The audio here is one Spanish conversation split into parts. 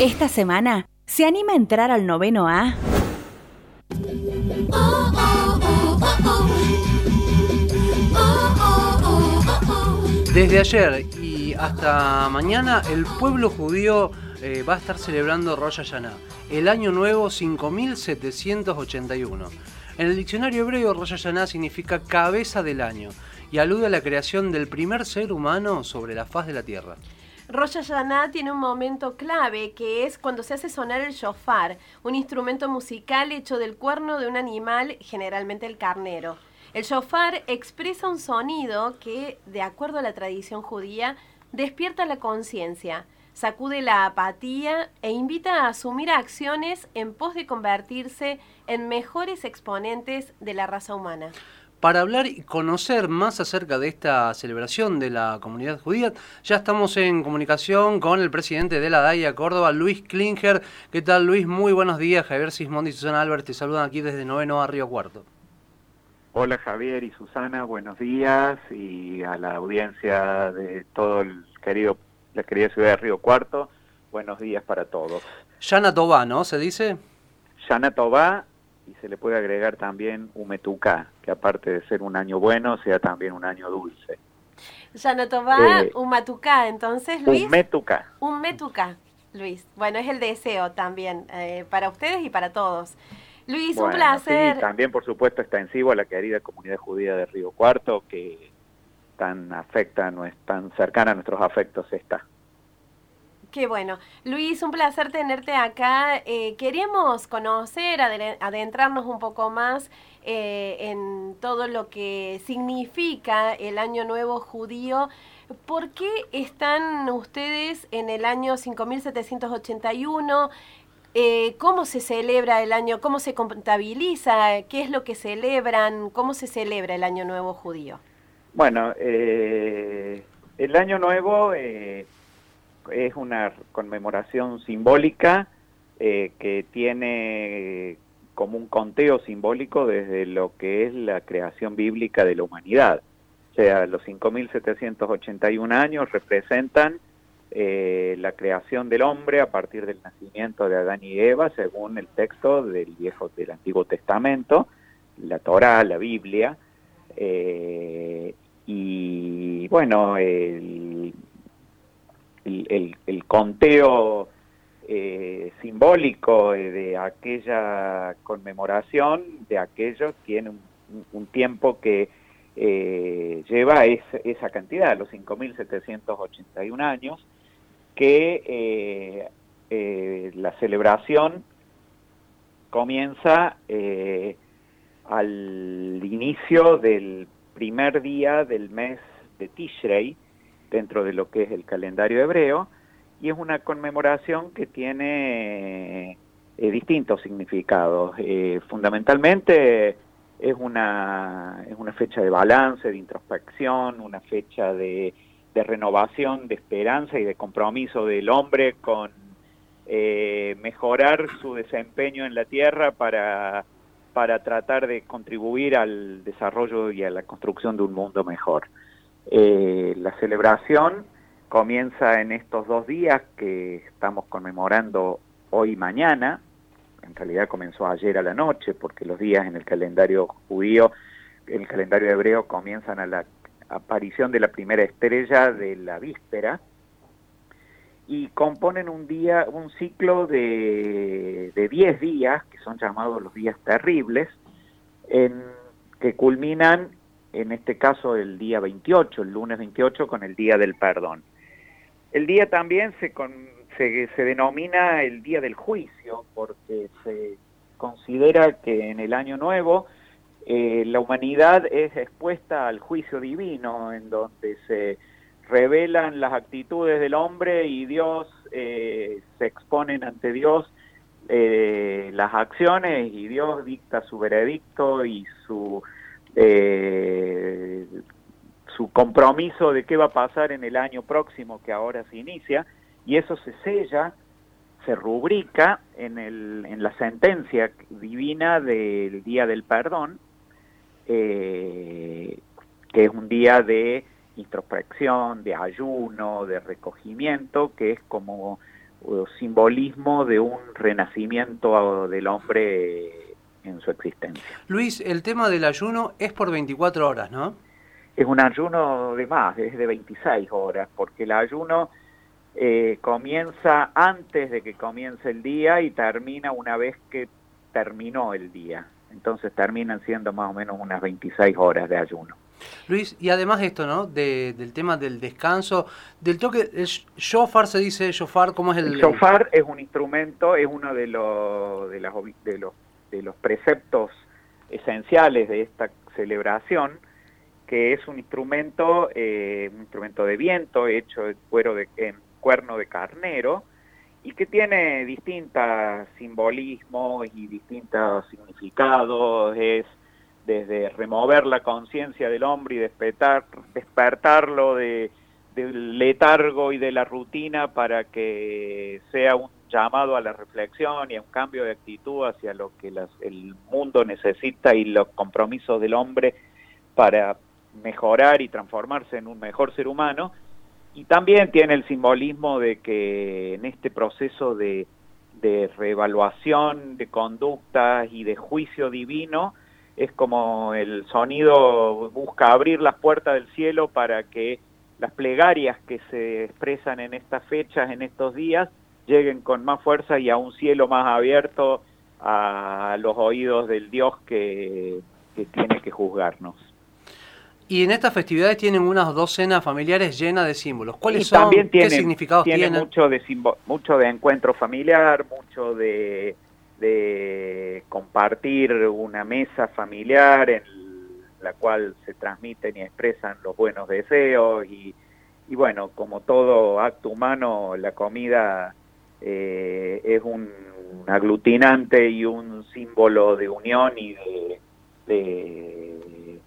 Esta semana, ¿se anima a entrar al noveno A? Desde ayer y hasta mañana, el pueblo judío eh, va a estar celebrando Rosh Hashanah, el año nuevo 5781. En el diccionario hebreo, Rosh Hashanah significa cabeza del año y alude a la creación del primer ser humano sobre la faz de la tierra. Rosh Hashanah tiene un momento clave que es cuando se hace sonar el shofar, un instrumento musical hecho del cuerno de un animal, generalmente el carnero. El shofar expresa un sonido que, de acuerdo a la tradición judía, despierta la conciencia, sacude la apatía e invita a asumir acciones en pos de convertirse en mejores exponentes de la raza humana. Para hablar y conocer más acerca de esta celebración de la comunidad judía, ya estamos en comunicación con el presidente de la DAIA Córdoba, Luis Klinger. ¿Qué tal, Luis? Muy buenos días. Javier Sismondi y Susana Álvarez te saludan aquí desde Noveno a Río Cuarto. Hola Javier y Susana, buenos días y a la audiencia de todo el querido, la querida ciudad de Río Cuarto, buenos días para todos. Yana Tobá, ¿no? ¿Se dice? Yana Tobá y se le puede agregar también Umetucá, que aparte de ser un año bueno, sea también un año dulce. Yanatobá, eh, Umatucá, entonces Luis. Umetucá. Umetucá, Luis. Bueno, es el deseo también eh, para ustedes y para todos. Luis, un placer. Sí, también por supuesto extensivo a la querida comunidad judía de Río Cuarto, que tan afecta, no es tan cercana a nuestros afectos está. Qué bueno. Luis, un placer tenerte acá. Eh, queríamos conocer, adentrarnos un poco más eh, en todo lo que significa el Año Nuevo Judío. ¿Por qué están ustedes en el año 5781? Eh, ¿Cómo se celebra el año? ¿Cómo se contabiliza? ¿Qué es lo que celebran? ¿Cómo se celebra el Año Nuevo Judío? Bueno, el Año Nuevo es una conmemoración simbólica eh, que tiene como un conteo simbólico desde lo que es la creación bíblica de la humanidad. O sea, los 5.781 años representan eh, la creación del hombre a partir del nacimiento de Adán y Eva, según el texto del Viejo del Antiguo Testamento, la Torá, la Biblia, eh, y bueno, el, el, conteo eh, simbólico de aquella conmemoración de aquello tiene un, tiempo que eh, lleva esa cantidad, los 5.781 años, que eh, la celebración comienza al inicio del primer día del mes de Tishrei, dentro de lo que es el calendario hebreo, y es una conmemoración que tiene eh, distintos significados. Eh, fundamentalmente es una, es una fecha de balance, de introspección, una fecha de, renovación, de esperanza y de compromiso del hombre con eh, mejorar su desempeño en la tierra para, para tratar de contribuir al desarrollo y a la construcción de un mundo mejor. Eh, la celebración comienza en estos dos días que estamos conmemorando hoy y mañana. En realidad comenzó ayer a la noche porque los días en el calendario judío, en el calendario hebreo comienzan a la aparición de la primera estrella de la víspera y componen un día, un ciclo de 10 días, que son llamados los días terribles, en, que culminan en este caso el día 28, el lunes 28, con el Día del Perdón. El día también se, se, denomina el Día del Juicio, porque se considera que en el Año Nuevo eh, la humanidad es expuesta al juicio divino, en donde se revelan las actitudes del hombre y Dios eh, se exponen ante Dios eh, las acciones y Dios dicta su veredicto y su eh, su compromiso de qué va a pasar en el año próximo que ahora se inicia, y eso se sella, se rubrica en, el, en la sentencia divina del Día del Perdón, eh, que es un día de introspección, de ayuno, de recogimiento, que es como simbolismo de un renacimiento del hombre en su existencia. Luis, el tema del ayuno es por 24 horas, ¿no? Es un ayuno de más, es de 26 horas, porque el ayuno eh, comienza antes de que comience el día y termina una vez que terminó el día. Entonces terminan siendo más o menos unas 26 horas de ayuno. Luis, y además esto, ¿no? del tema del descanso, del toque, el shofar se dice shofar, ¿cómo es el...? El shofar es un instrumento, es uno de los, de, las, de, los, de los preceptos esenciales de esta celebración, que es un instrumento, eh, un instrumento de viento hecho de cuero de, cuerno de carnero, y que tiene distintos simbolismos y distintos significados, es desde remover la conciencia del hombre y despertar, despertarlo de, del letargo y de la rutina para que sea un llamado a la reflexión y a un cambio de actitud hacia lo que el mundo necesita y los compromisos del hombre para mejorar y transformarse en un mejor ser humano. Y también tiene el simbolismo de que en este proceso de, de reevaluación de conductas y de juicio divino, es como el sonido busca abrir las puertas del cielo para que las plegarias que se expresan en estas fechas, en estos días, lleguen con más fuerza y a un cielo más abierto a los oídos del Dios que, tiene que juzgarnos. Y en estas festividades tienen unas docenas familiares llenas de símbolos. ¿Cuáles son? También ¿Qué significados tienen? Mucho de, mucho de encuentro familiar, mucho de de compartir una mesa familiar en la cual se transmiten y expresan los buenos deseos y, bueno, como todo acto humano, la comida eh, es un aglutinante y un símbolo de unión y de,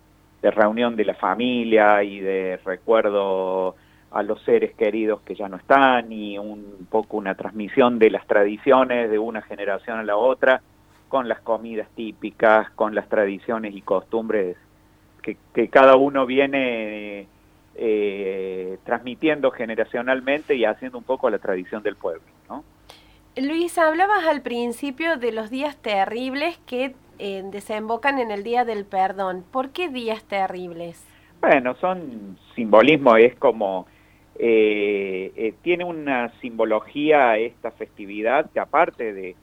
reunión de la familia y de recuerdo a los seres queridos que ya no están y un poco una transmisión de las tradiciones de una generación a la otra con las comidas típicas, con las tradiciones y costumbres que, cada uno viene eh, transmitiendo generacionalmente y haciendo un poco la tradición del pueblo. Luis, hablabas al principio de los días terribles que eh, desembocan en el Día del Perdón. ¿Por qué días terribles? Bueno, son simbolismo, es como eh, eh, tiene una simbología esta festividad que aparte de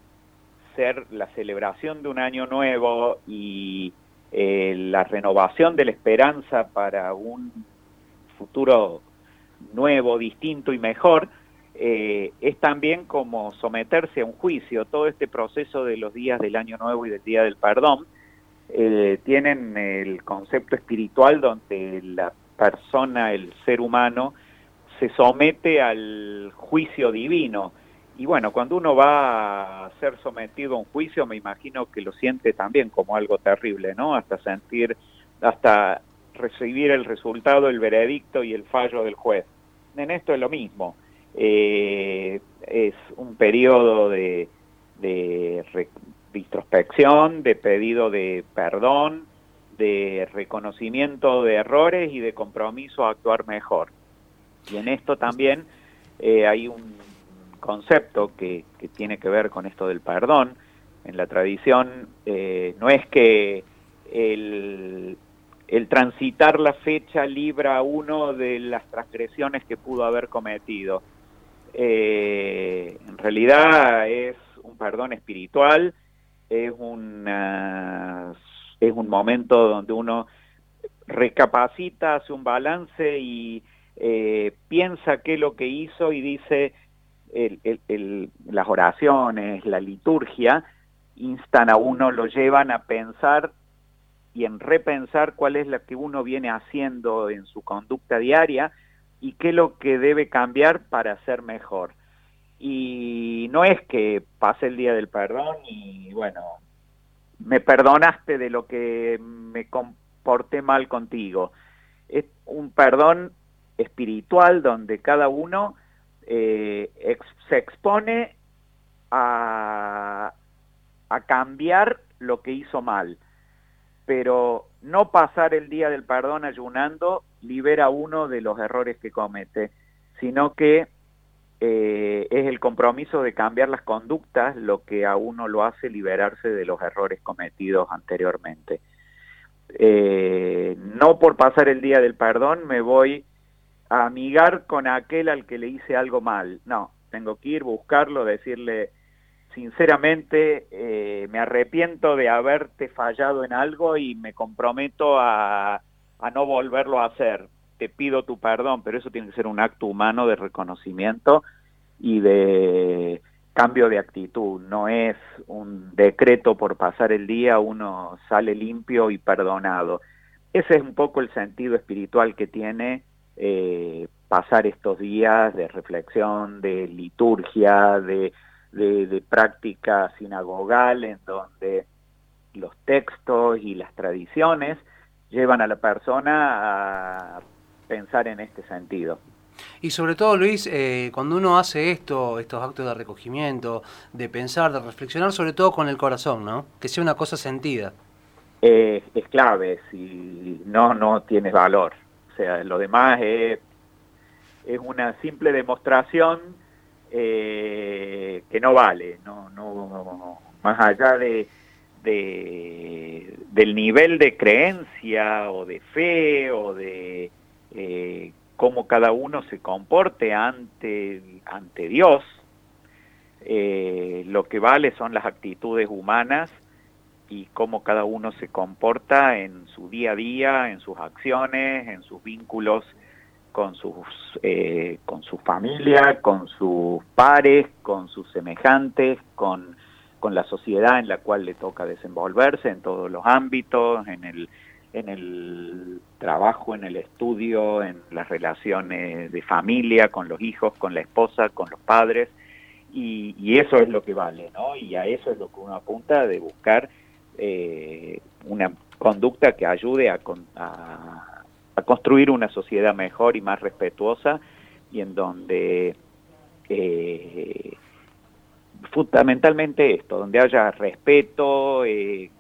ser la celebración de un año nuevo y eh, la renovación de la esperanza para un futuro nuevo, distinto y mejor, eh, es también como someterse a un juicio. Todo este proceso de los días del año nuevo y del día del perdón tienen el concepto espiritual donde la persona, el ser humano, se somete al juicio divino. Y bueno, cuando uno va a ser sometido a un juicio, me imagino que lo siente también como algo terrible, ¿no? Hasta sentir, hasta recibir el resultado, el veredicto y el fallo del juez. En esto es lo mismo. Eh, es un periodo de, de, introspección, de pedido de perdón, de reconocimiento de errores y de compromiso a actuar mejor. Y en esto también eh, hay un concepto que, tiene que ver con esto del perdón. En la tradición eh, no es que el, transitar la fecha libra a uno de las transgresiones que pudo haber cometido. Eh, en realidad es un perdón espiritual, es, una, es un momento donde uno recapacita, hace un balance y eh, piensa qué es lo que hizo y dice las oraciones, la liturgia, instan a uno, lo llevan a pensar y en repensar cuál es lo que uno viene haciendo en su conducta diaria y qué es lo que debe cambiar para ser mejor. Y no es que pase el día del perdón y bueno, me perdonaste de lo que me comporté mal contigo. Es un perdón espiritual donde cada uno eh, se expone a, a cambiar lo que hizo mal. Pero no pasar el día del perdón ayunando libera uno de los errores que comete, sino que eh, es el compromiso de cambiar las conductas lo que a uno lo hace liberarse de los errores cometidos anteriormente. Eh, no por pasar el día del perdón me voy a amigar con aquel al que le hice algo mal. No, tengo que ir, buscarlo, decirle sinceramente eh, me arrepiento de haberte fallado en algo y me comprometo a, a no volverlo a hacer. Te pido tu perdón, pero eso tiene que ser un acto humano de reconocimiento y de cambio de actitud. No es un decreto por pasar el día, uno sale limpio y perdonado. Ese es un poco el sentido espiritual que tiene eh, pasar estos días de reflexión, de liturgia, de, de, práctica sinagogal, en donde los textos y las tradiciones llevan a la persona a pensar en este sentido. Y sobre todo, Luis, eh, cuando uno hace esto, estos actos de recogimiento, de pensar, de reflexionar, sobre todo con el corazón, ¿no? Que sea una cosa sentida. es clave, si no, no tienes valor. O sea, lo demás es, es una simple demostración eh, que no vale, no, no, más allá de, de, del nivel de creencia o de fe o de eh, cómo cada uno se comporte ante, ante Dios. Eh, lo que vale son las actitudes humanas y cómo cada uno se comporta en su día a día, en sus acciones, en sus vínculos con sus eh, con su familia, con sus pares, con sus semejantes, con, con la sociedad en la cual le toca desenvolverse en todos los ámbitos, en el en el trabajo, en el estudio, en las relaciones de familia, con los hijos, con la esposa, con los padres, y, eso es lo que vale, ¿no? Y a eso es lo que uno apunta de buscar eh, una conducta que ayude a, a, construir una sociedad mejor y más respetuosa y en donde eh, fundamentalmente esto, donde haya respeto, eh,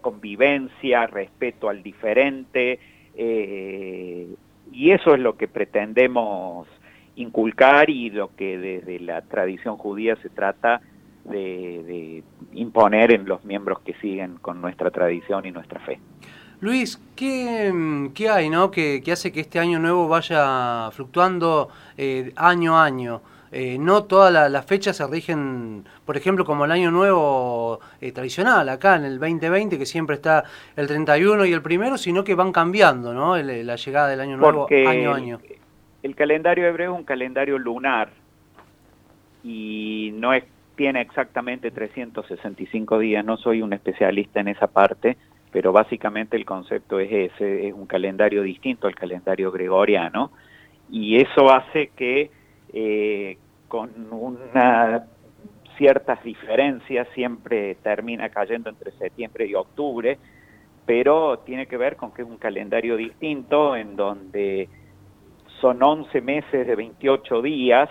convivencia, respeto al diferente, eh, y eso es lo que pretendemos inculcar y lo que desde la tradición judía se trata de, imponer en los miembros que siguen con nuestra tradición y nuestra fe. Luis, ¿qué, qué hay no? Que, hace que este año nuevo vaya fluctuando eh, año a año? Eh, no todas las fechas se rigen, por ejemplo, como el año nuevo eh, tradicional, acá en el 2020, que siempre está el 31 y el primero, sino que van cambiando, ¿no? la llegada del año nuevo año a año. El, calendario hebreo es un calendario lunar y no es, tiene exactamente 365 días, no soy un especialista en esa parte, pero básicamente el concepto es ese, es un calendario distinto al calendario gregoriano y eso hace que eh, con una ciertas diferencias, siempre termina cayendo entre septiembre y octubre, pero tiene que ver con que es un calendario distinto en donde son 11 meses de 28 días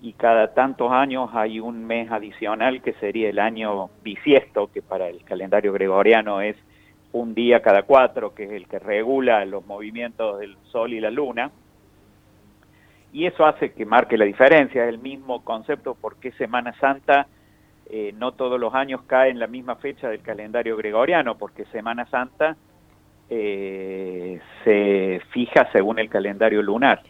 y cada tantos años hay un mes adicional que sería el año bisiesto, que para el calendario gregoriano es un día cada cuatro, que es el que regula los movimientos del Sol y la Luna y eso hace que marque la diferencia, es el mismo concepto porque Semana Santa eh, no todos los años cae en la misma fecha del calendario gregoriano, porque Semana Santa eh, se fija según el calendario lunar.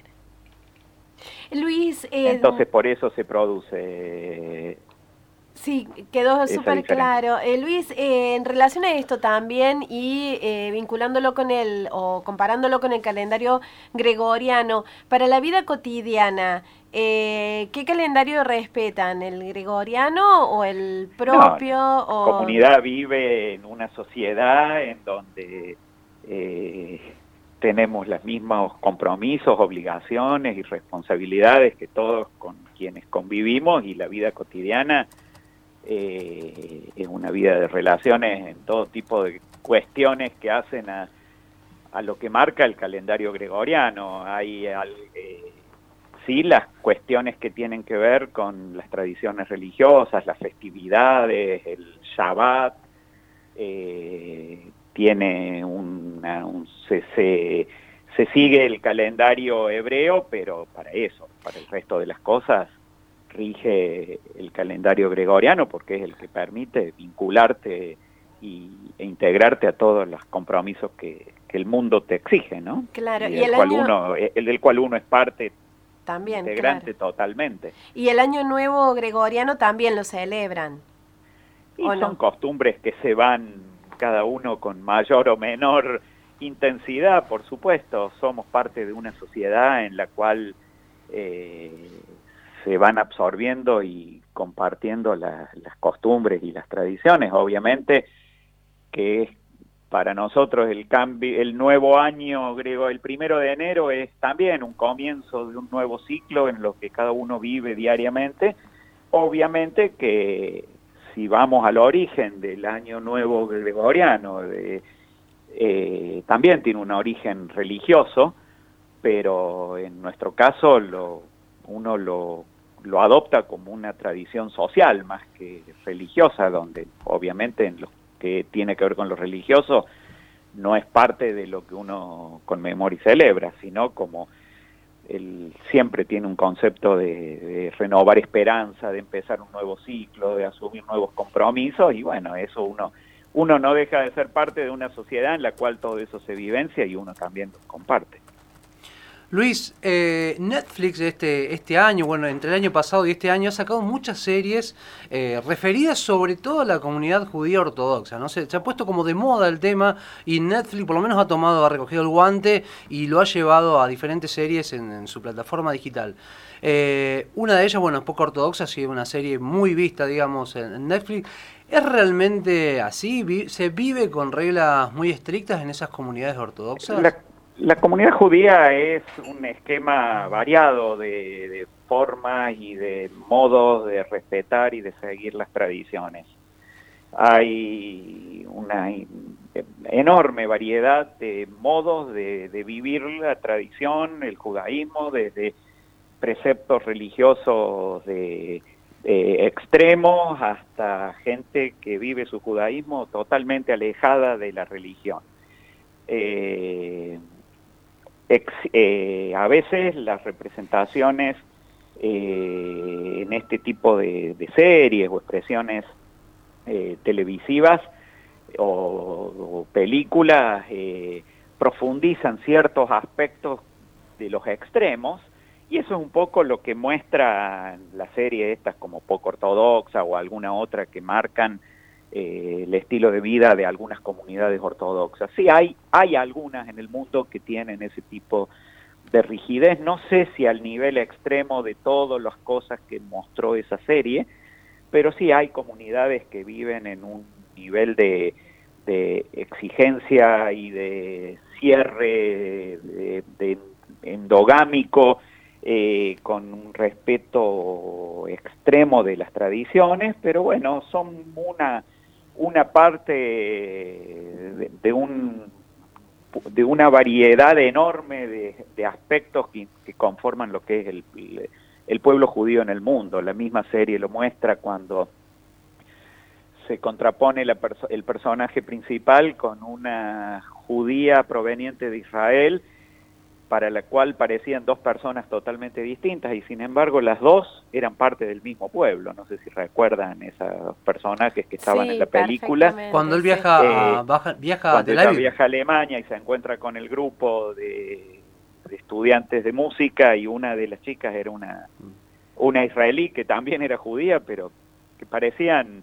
Luis, eh, entonces por eso se produce Sí, quedó súper claro. Eh, Luis, eh, en relación a esto también y eh, vinculándolo con el, o comparándolo con el calendario gregoriano, para la vida cotidiana, ¿qué calendario respetan? ¿El gregoriano o el propio? La comunidad vive en una sociedad en donde tenemos los mismos compromisos, obligaciones y responsabilidades que todos con quienes convivimos y la vida cotidiana eh, es una vida de relaciones en todo tipo de cuestiones que hacen a, a lo que marca el calendario gregoriano. Hay eh, sí las cuestiones que tienen que ver con las tradiciones religiosas, las festividades, el Shabbat, eh, tiene una, un, se, se sigue el calendario hebreo, pero para eso, para el resto de las cosas rige el calendario gregoriano porque es el que permite vincularte y, e integrarte a todos los compromisos que, el mundo te exige, ¿no? Claro, y, el, cual uno, el del cual uno es parte también, integrante totalmente. Y el año nuevo gregoriano también lo celebran. Y son costumbres que se van cada uno con mayor o menor intensidad, por supuesto. Somos parte de una sociedad en la cual eh, se van absorbiendo y compartiendo las costumbres y las tradiciones. Obviamente que es para nosotros el cambio, el nuevo año griego, el primero de enero es también un comienzo de un nuevo ciclo en lo que cada uno vive diariamente. Obviamente que si vamos al origen del año nuevo gregoriano, eh, también tiene un origen religioso, pero en nuestro caso lo, uno lo, lo adopta como una tradición social más que religiosa, donde obviamente en los que tiene que ver con lo religioso no es parte de lo que uno conmemora y celebra, sino como él siempre tiene un concepto de, renovar esperanza, de empezar un nuevo ciclo, de asumir nuevos compromisos y bueno, eso uno uno no deja de ser parte de una sociedad en la cual todo eso se vivencia y uno también lo comparte. Luis, eh, Netflix este, este año, bueno, entre el año pasado y este año, ha sacado muchas series eh, referidas sobre todo a la comunidad judía ortodoxa, ¿no? Se, se, ha puesto como de moda el tema y Netflix por lo menos ha tomado, ha recogido el guante y lo ha llevado a diferentes series en, su plataforma digital. Eh, una de ellas, bueno, es poco ortodoxa, sido una serie muy vista, digamos, en, Netflix. ¿Es realmente así? ¿Se vive con reglas muy estrictas en esas comunidades ortodoxas? Comunidad judía es un esquema variado de, formas y de modos de respetar y de seguir las tradiciones. Hay una enorme variedad de modos de, vivir la tradición, el judaísmo, desde preceptos religiosos de, extremos hasta gente que vive su judaísmo totalmente alejada de la religión. Eh, eh, a veces las representaciones eh, en este tipo de, series o expresiones eh, televisivas o, películas profundizan ciertos aspectos de los extremos y eso es un poco lo que muestra la serie estas como poco ortodoxa o alguna otra que marcan eh, el estilo de vida de algunas comunidades ortodoxas. Sí, hay, hay algunas en el mundo que tienen ese tipo de rigidez, no sé si al nivel extremo de todas las cosas que mostró esa serie, pero sí hay comunidades que viven en un nivel de, exigencia y de cierre endogámico eh, con un respeto extremo de las tradiciones, pero bueno, son una una parte de, un de una variedad enorme de, aspectos que, conforman lo que es el, el, pueblo judío en el mundo. La misma serie lo muestra cuando se contrapone el personaje principal con una judía proveniente de Israel para la cual parecían dos personas totalmente distintas y sin embargo las dos eran parte del mismo pueblo. No sé si recuerdan esos personajes que estaban en la película. Cuando él viaja, a, eh, viaja cuando viaja a Alemania y se encuentra con el grupo de, estudiantes de música y una de las chicas era una, una israelí que también era judía, pero que parecían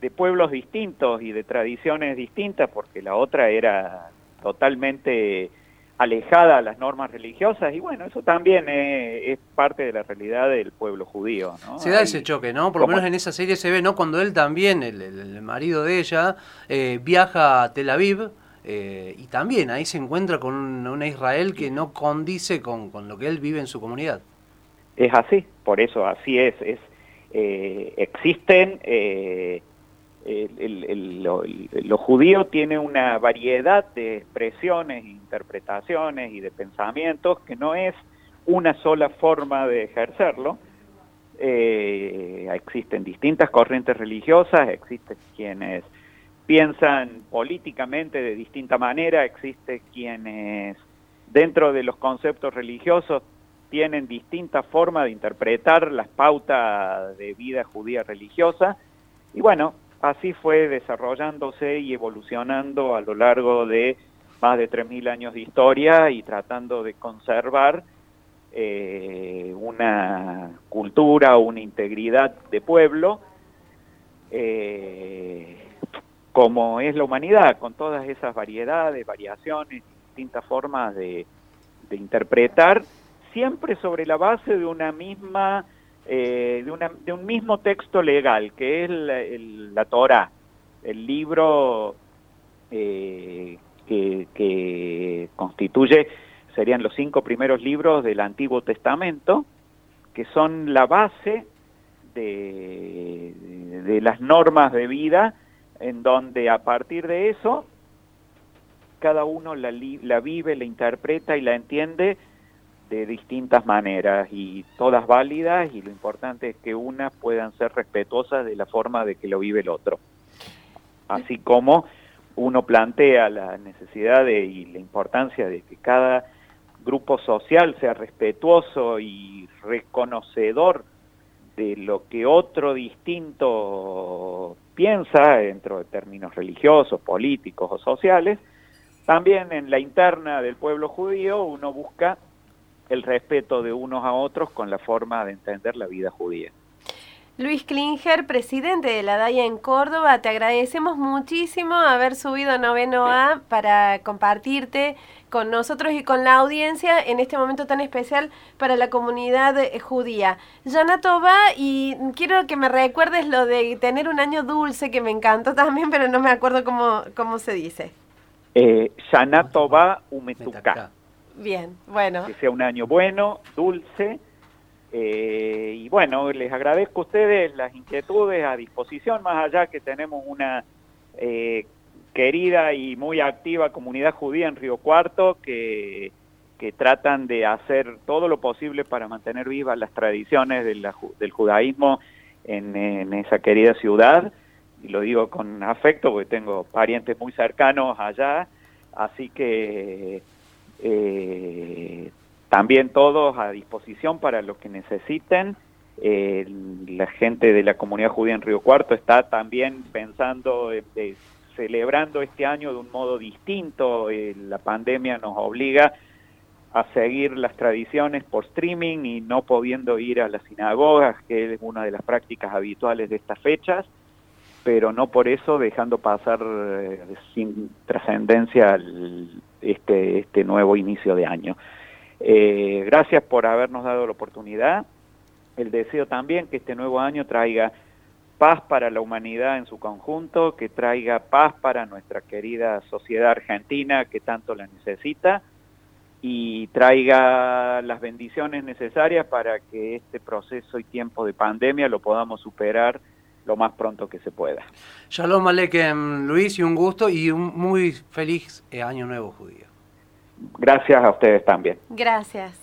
de pueblos distintos y de tradiciones distintas porque la otra era totalmente alejada a las normas religiosas y bueno, eso también es, parte de la realidad del pueblo judío. ¿no? Se da ese choque, ¿no? Por lo menos en esa serie se ve, ¿no? Cuando él también, el, marido de ella, eh, viaja a Tel Aviv eh, y también ahí se encuentra con una Israel que no condice con, lo que él vive en su comunidad. Es así, por eso así es. es eh, existen el, lo, judío tiene una variedad de expresiones, interpretaciones y de pensamientos que no es una sola forma de ejercerlo. Eh, existen distintas corrientes religiosas, existen quienes piensan políticamente de distinta manera, existen quienes dentro de los conceptos religiosos tienen distintas formas de interpretar las pautas de vida judía religiosa. Y bueno, así fue desarrollándose y evolucionando a lo largo de más de 3.000 años de historia y tratando de conservar eh, una cultura, una integridad de pueblo, eh, como es la humanidad, con todas esas variedades, variaciones, distintas formas de, interpretar, siempre sobre la base de una misma, eh, de, una, de, un mismo texto legal, que es la Torah, el libro que, que constituye serían los cinco primeros libros del Antiguo Testamento, que son la base de, de, las normas de vida, en donde a partir de eso cada uno la, la vive, la interpreta y la entiende de distintas maneras y todas válidas y lo importante es que unas puedan ser respetuosas de la forma de que lo vive el otro. Así como uno plantea la necesidad de, y la importancia de que cada grupo social sea respetuoso y reconocedor de lo que otro distinto piensa dentro de términos religiosos, políticos o sociales, también en la interna del pueblo judío uno busca el respeto de unos a otros con la forma de entender la vida judía. Luis Klinger, presidente de la DAIA en Córdoba, te agradecemos muchísimo haber subido a Noveno A para compartirte con nosotros y con la audiencia en este momento tan especial para la comunidad judía. Yanato va y quiero que me recuerdes lo de tener un año dulce, que me encantó también, pero no me acuerdo cómo, cómo se dice. Eh, va Umetuka. Bien, bueno. Que sea un año bueno, dulce eh, y bueno, les agradezco a ustedes las inquietudes a disposición, más allá que tenemos una eh, querida y muy activa comunidad judía en Río Cuarto que, que tratan de hacer todo lo posible para mantener vivas las tradiciones del judaísmo en, esa querida ciudad. Y lo digo con afecto porque tengo parientes muy cercanos allá, así que eh, también todos a disposición para lo que necesiten. Eh, la gente de la comunidad judía en Río Cuarto está también pensando, celebrando este año de un modo distinto. Eh, la pandemia nos obliga a seguir las tradiciones por streaming y no pudiendo ir a las sinagogas, que es una de las prácticas habituales de estas fechas, pero no por eso dejando pasar eh, sin trascendencia este, este nuevo inicio de año. Eh, gracias por habernos dado la oportunidad. El deseo también que este nuevo año traiga paz para la humanidad en su conjunto, que traiga paz para nuestra querida sociedad argentina que tanto la necesita y traiga las bendiciones necesarias para que este proceso y tiempo de pandemia lo podamos superar lo más pronto que se pueda. Shalom Alekem, Luis, y un gusto y un muy feliz eh, año nuevo judío. Gracias a ustedes también. Gracias.